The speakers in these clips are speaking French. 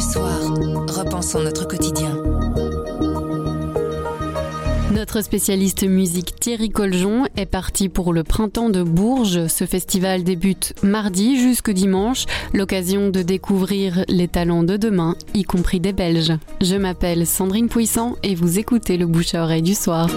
Soir, repensons notre quotidien. Notre spécialiste musique Thierry Coljon est parti pour le printemps de Bourges. Ce festival débute mardi jusque dimanche, l'occasion de découvrir les talents de demain, y compris des Belges. Je m'appelle Sandrine Puissant et vous écoutez le bouche à oreille du soir.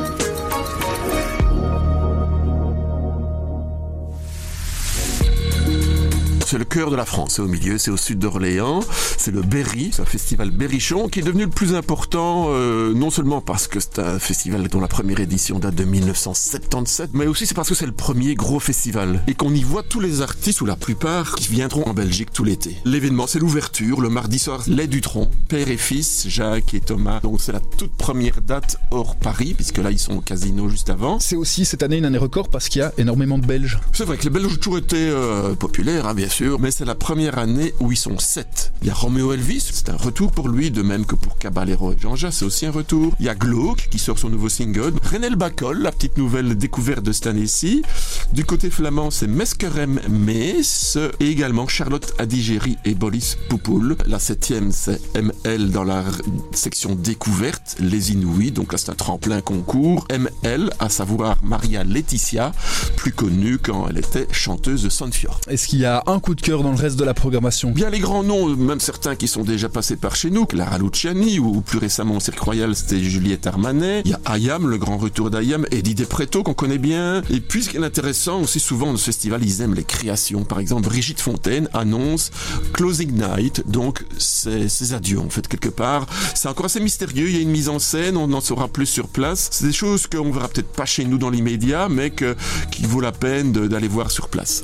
C'est le cœur de la France. C'est au milieu, c'est au sud d'Orléans. C'est le Berry, c'est un festival berrichon qui est devenu le plus important, euh, non seulement parce que c'est un festival dont la première édition date de 1977, mais aussi c'est parce que c'est le premier gros festival et qu'on y voit tous les artistes ou la plupart qui viendront en Belgique tout l'été. L'événement, c'est l'ouverture, le mardi soir, les Dutron, père et fils, Jacques et Thomas. Donc c'est la toute première date hors Paris, puisque là ils sont au casino juste avant. C'est aussi cette année une année record parce qu'il y a énormément de Belges. C'est vrai que les Belges ont toujours été euh, populaires, hein, bien sûr mais c'est la première année où ils sont sept. Il y a Romeo Elvis, c'est un retour pour lui, de même que pour Caballero et Jean-Jacques, c'est aussi un retour. Il y a Glauque qui sort son nouveau single. Renel Bacol, la petite nouvelle découverte de cette année-ci. Du côté flamand, c'est Meskerem Mees et également Charlotte Adigéry et Boris Poupoul. La septième, c'est ML dans la section découverte, Les Inouïs, donc là c'est un tremplin concours. ML, à savoir Maria Laetitia, plus connue quand elle était chanteuse de Sonfjord. Est-ce qu'il y a un coup de cœur dans le reste de la programmation? Bien les grands noms, même certains qui sont déjà passés par chez nous, Clara Luciani ou, plus récemment au Cirque Royal, c'était Juliette Armanet. Il y a Ayam, le grand retour d'Ayam, Eddie Preto qu'on connaît bien. Et puis ce qui est intéressant aussi souvent dans ce festival, ils aiment les créations. Par exemple, Brigitte Fontaine annonce Closing Night, donc c'est ses adieux en fait quelque part. C'est encore assez mystérieux, il y a une mise en scène, on en saura plus sur place. C'est des choses qu'on verra peut-être pas chez nous dans l'immédiat, mais que, qu'il vaut la peine d'aller voir sur place.